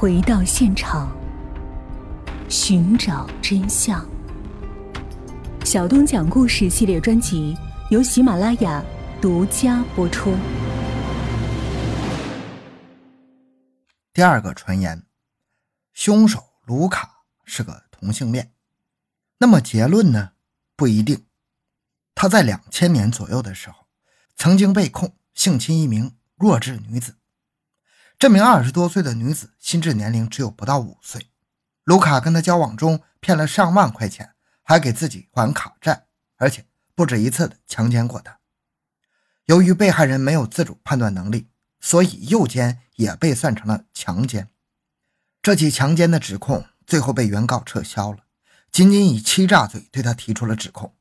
回到现场，寻找真相。小东讲故事系列专辑由喜马拉雅独家播出。第二个传言，凶手卢卡是个同性恋。那么结论呢？不一定。他在两千年左右的时候，曾经被控性侵一名弱智女子。这名二十多岁的女子心智年龄只有不到五岁。卢卡跟她交往中骗了上万块钱，还给自己还卡债，而且不止一次的强奸过她。由于被害人没有自主判断能力，所以诱奸也被算成了强奸。这起强奸的指控最后被原告撤销了，仅仅以欺诈罪对他提出了指控。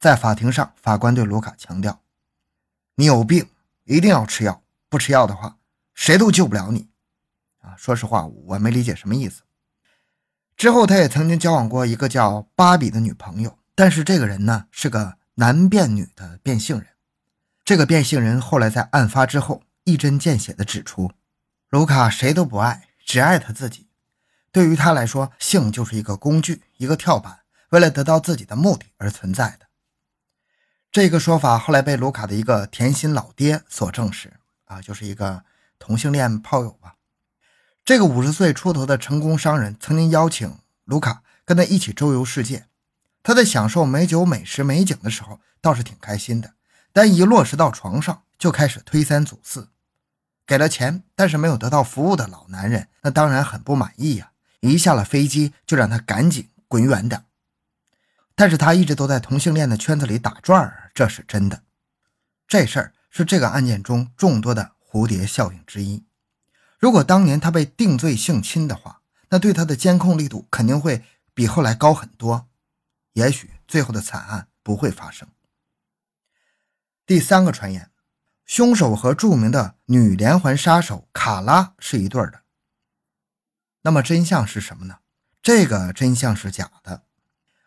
在法庭上，法官对卢卡强调：“你有病，一定要吃药，不吃药的话。”谁都救不了你，啊！说实话，我没理解什么意思。之后，他也曾经交往过一个叫芭比的女朋友，但是这个人呢是个男变女的变性人。这个变性人后来在案发之后一针见血地指出，卢卡谁都不爱，只爱他自己。对于他来说，性就是一个工具，一个跳板，为了得到自己的目的而存在的。这个说法后来被卢卡的一个甜心老爹所证实，啊，就是一个。同性恋炮友吧，这个五十岁出头的成功商人曾经邀请卢卡跟他一起周游世界。他在享受美酒、美食、美景的时候倒是挺开心的，但一落实到床上就开始推三阻四。给了钱，但是没有得到服务的老男人，那当然很不满意呀！一下了飞机就让他赶紧滚远点。但是他一直都在同性恋的圈子里打转儿，这是真的。这事儿是这个案件中众多的。蝴蝶效应之一。如果当年他被定罪性侵的话，那对他的监控力度肯定会比后来高很多，也许最后的惨案不会发生。第三个传言，凶手和著名的女连环杀手卡拉是一对的。那么真相是什么呢？这个真相是假的。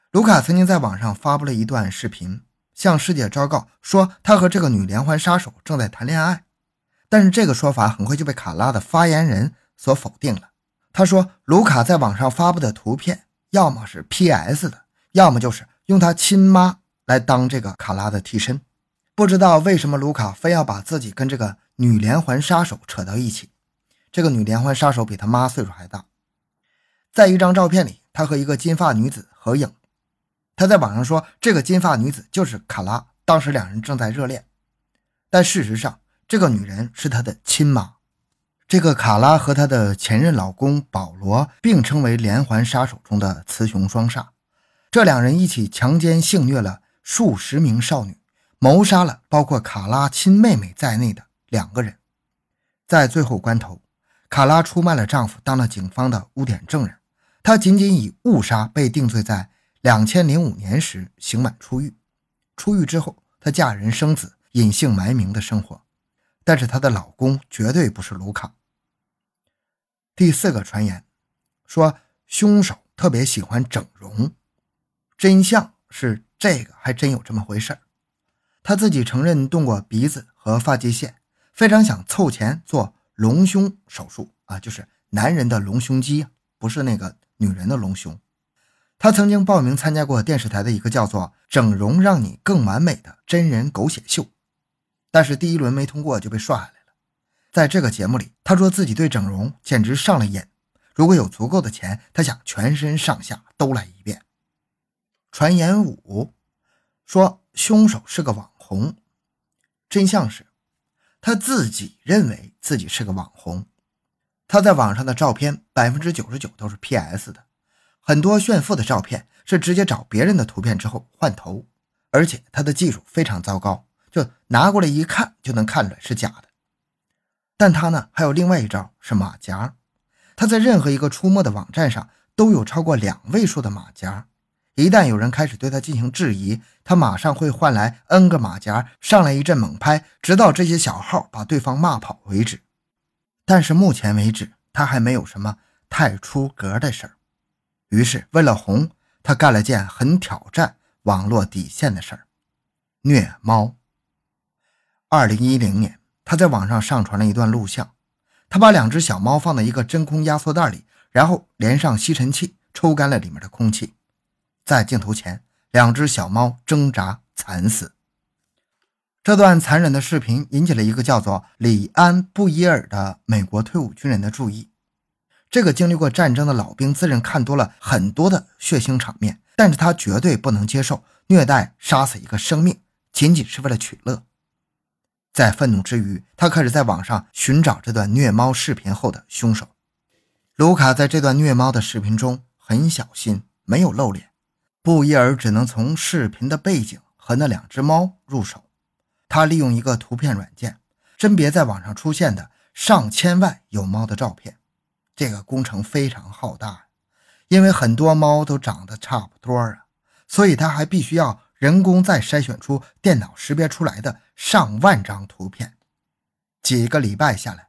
卢卡曾经在网上发布了一段视频，向世界昭告说他和这个女连环杀手正在谈恋爱。但是这个说法很快就被卡拉的发言人所否定了。他说，卢卡在网上发布的图片，要么是 P.S. 的，要么就是用他亲妈来当这个卡拉的替身。不知道为什么卢卡非要把自己跟这个女连环杀手扯到一起。这个女连环杀手比他妈岁数还大。在一张照片里，他和一个金发女子合影。他在网上说，这个金发女子就是卡拉，当时两人正在热恋。但事实上，这个女人是他的亲妈。这个卡拉和她的前任老公保罗并称为连环杀手中的雌雄双煞。这两人一起强奸、性虐了数十名少女，谋杀了包括卡拉亲妹妹在内的两个人。在最后关头，卡拉出卖了丈夫，当了警方的污点证人。她仅仅以误杀被定罪，在两千零五年时刑满出狱。出狱之后，她嫁人生子，隐姓埋名的生活。但是她的老公绝对不是卢卡。第四个传言说凶手特别喜欢整容，真相是这个还真有这么回事儿他自己承认动过鼻子和发际线，非常想凑钱做隆胸手术啊，就是男人的隆胸肌，不是那个女人的隆胸。他曾经报名参加过电视台的一个叫做“整容让你更完美”的真人狗血秀。但是第一轮没通过就被刷下来了。在这个节目里，他说自己对整容简直上了瘾，如果有足够的钱，他想全身上下都来一遍。传言五说凶手是个网红，真相是他自己认为自己是个网红。他在网上的照片百分之九十九都是 PS 的，很多炫富的照片是直接找别人的图片之后换头，而且他的技术非常糟糕。就拿过来一看，就能看出来是假的。但他呢，还有另外一招是马甲。他在任何一个出没的网站上都有超过两位数的马甲。一旦有人开始对他进行质疑，他马上会换来 N 个马甲，上来一阵猛拍，直到这些小号把对方骂跑为止。但是目前为止，他还没有什么太出格的事儿。于是，为了红，他干了件很挑战网络底线的事儿——虐猫。二零一零年，他在网上上传了一段录像，他把两只小猫放在一个真空压缩袋里，然后连上吸尘器，抽干了里面的空气。在镜头前，两只小猫挣扎惨死。这段残忍的视频引起了一个叫做李安·布伊尔的美国退伍军人的注意。这个经历过战争的老兵自认看多了很多的血腥场面，但是他绝对不能接受虐待、杀死一个生命仅仅是为了取乐。在愤怒之余，他开始在网上寻找这段虐猫视频后的凶手。卢卡在这段虐猫的视频中很小心，没有露脸。布伊尔只能从视频的背景和那两只猫入手。他利用一个图片软件，甄别在网上出现的上千万有猫的照片。这个工程非常浩大，因为很多猫都长得差不多啊，所以他还必须要。人工再筛选出电脑识别出来的上万张图片，几个礼拜下来，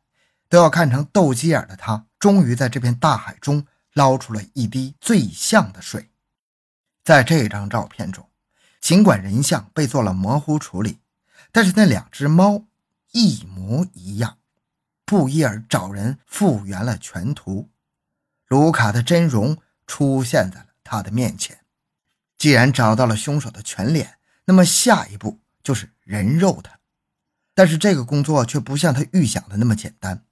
都要看成斗鸡眼的他，终于在这片大海中捞出了一滴最像的水。在这张照片中，尽管人像被做了模糊处理，但是那两只猫一模一样。布伊尔找人复原了全图，卢卡的真容出现在了他的面前。既然找到了凶手的全脸，那么下一步就是人肉他。但是这个工作却不像他预想的那么简单。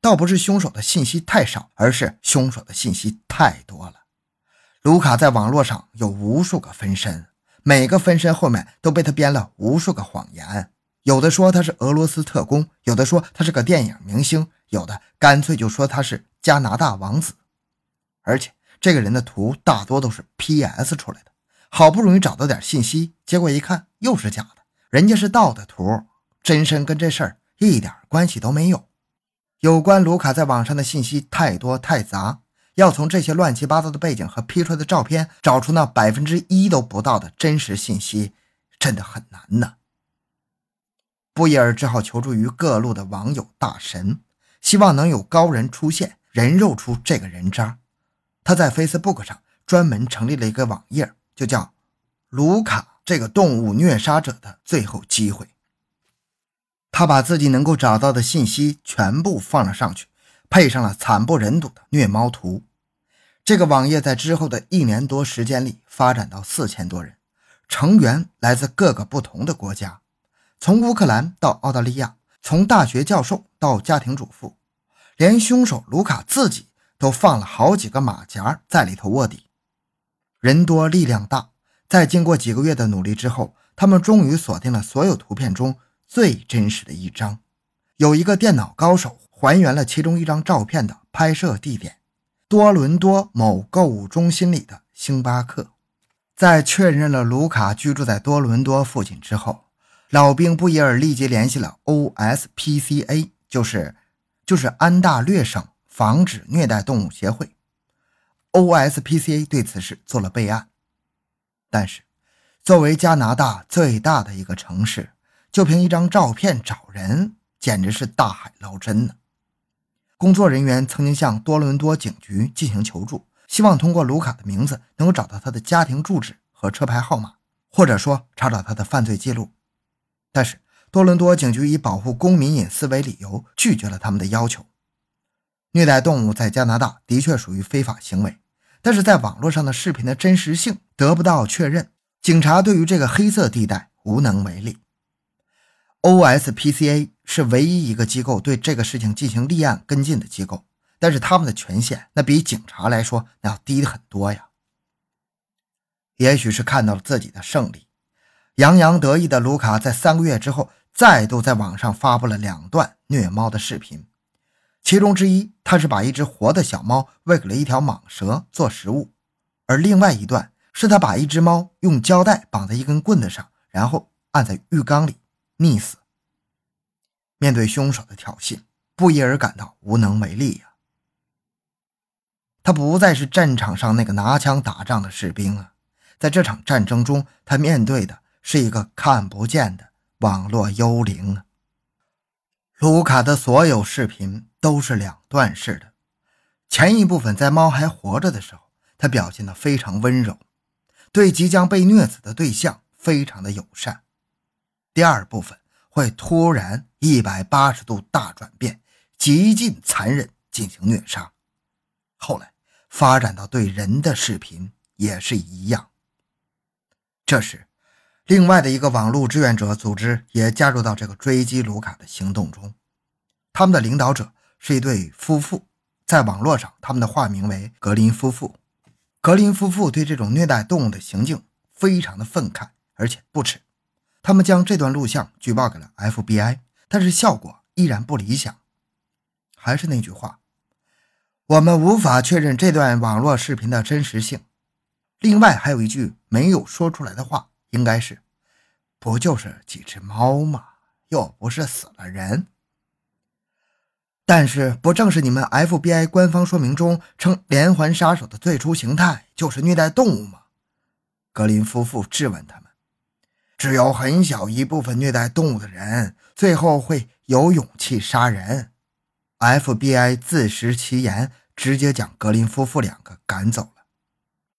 倒不是凶手的信息太少，而是凶手的信息太多了。卢卡在网络上有无数个分身，每个分身后面都被他编了无数个谎言。有的说他是俄罗斯特工，有的说他是个电影明星，有的干脆就说他是加拿大王子。而且这个人的图大多都是 PS 出来的。好不容易找到点信息，结果一看又是假的，人家是盗的图，真身跟这事儿一点关系都没有。有关卢卡在网上的信息太多太杂，要从这些乱七八糟的背景和 P 出来的照片找出那百分之一都不到的真实信息，真的很难呢。布伊尔只好求助于各路的网友大神，希望能有高人出现，人肉出这个人渣。他在 Facebook 上专门成立了一个网页。就叫卢卡这个动物虐杀者的最后机会。他把自己能够找到的信息全部放了上去，配上了惨不忍睹的虐猫图。这个网页在之后的一年多时间里发展到四千多人，成员来自各个不同的国家，从乌克兰到澳大利亚，从大学教授到家庭主妇，连凶手卢卡自己都放了好几个马甲在里头卧底。人多力量大，在经过几个月的努力之后，他们终于锁定了所有图片中最真实的一张。有一个电脑高手还原了其中一张照片的拍摄地点——多伦多某购物中心里的星巴克。在确认了卢卡居住在多伦多附近之后，老兵布伊尔立即联系了 OSPCA，就是就是安大略省防止虐待动物协会。OSPCA 对此事做了备案，但是作为加拿大最大的一个城市，就凭一张照片找人，简直是大海捞针呢。工作人员曾经向多伦多警局进行求助，希望通过卢卡的名字能够找到他的家庭住址和车牌号码，或者说查找他的犯罪记录。但是多伦多警局以保护公民隐私为理由，拒绝了他们的要求。虐待动物在加拿大的确属于非法行为。但是在网络上的视频的真实性得不到确认，警察对于这个黑色地带无能为力。OSPCA 是唯一一个机构对这个事情进行立案跟进的机构，但是他们的权限那比警察来说那要低很多呀。也许是看到了自己的胜利，洋洋得意的卢卡在三个月之后再度在网上发布了两段虐猫的视频。其中之一，他是把一只活的小猫喂给了一条蟒蛇做食物，而另外一段是他把一只猫用胶带绑在一根棍子上，然后按在浴缸里溺死。面对凶手的挑衅，布伊尔感到无能为力呀。他不再是战场上那个拿枪打仗的士兵啊，在这场战争中，他面对的是一个看不见的网络幽灵啊。卢卡的所有视频。都是两段式的，前一部分在猫还活着的时候，他表现得非常温柔，对即将被虐死的对象非常的友善。第二部分会突然一百八十度大转变，极尽残忍进行虐杀。后来发展到对人的视频也是一样。这时，另外的一个网络志愿者组织也加入到这个追击卢卡的行动中。他们的领导者是一对夫妇，在网络上，他们的化名为格林夫妇。格林夫妇对这种虐待动物的行径非常的愤慨，而且不耻。他们将这段录像举报给了 FBI，但是效果依然不理想。还是那句话，我们无法确认这段网络视频的真实性。另外，还有一句没有说出来的话，应该是：不就是几只猫吗？又不是死了人。但是，不正是你们 FBI 官方说明中称连环杀手的最初形态就是虐待动物吗？格林夫妇质问他们。只有很小一部分虐待动物的人，最后会有勇气杀人。FBI 自食其言，直接将格林夫妇两个赶走。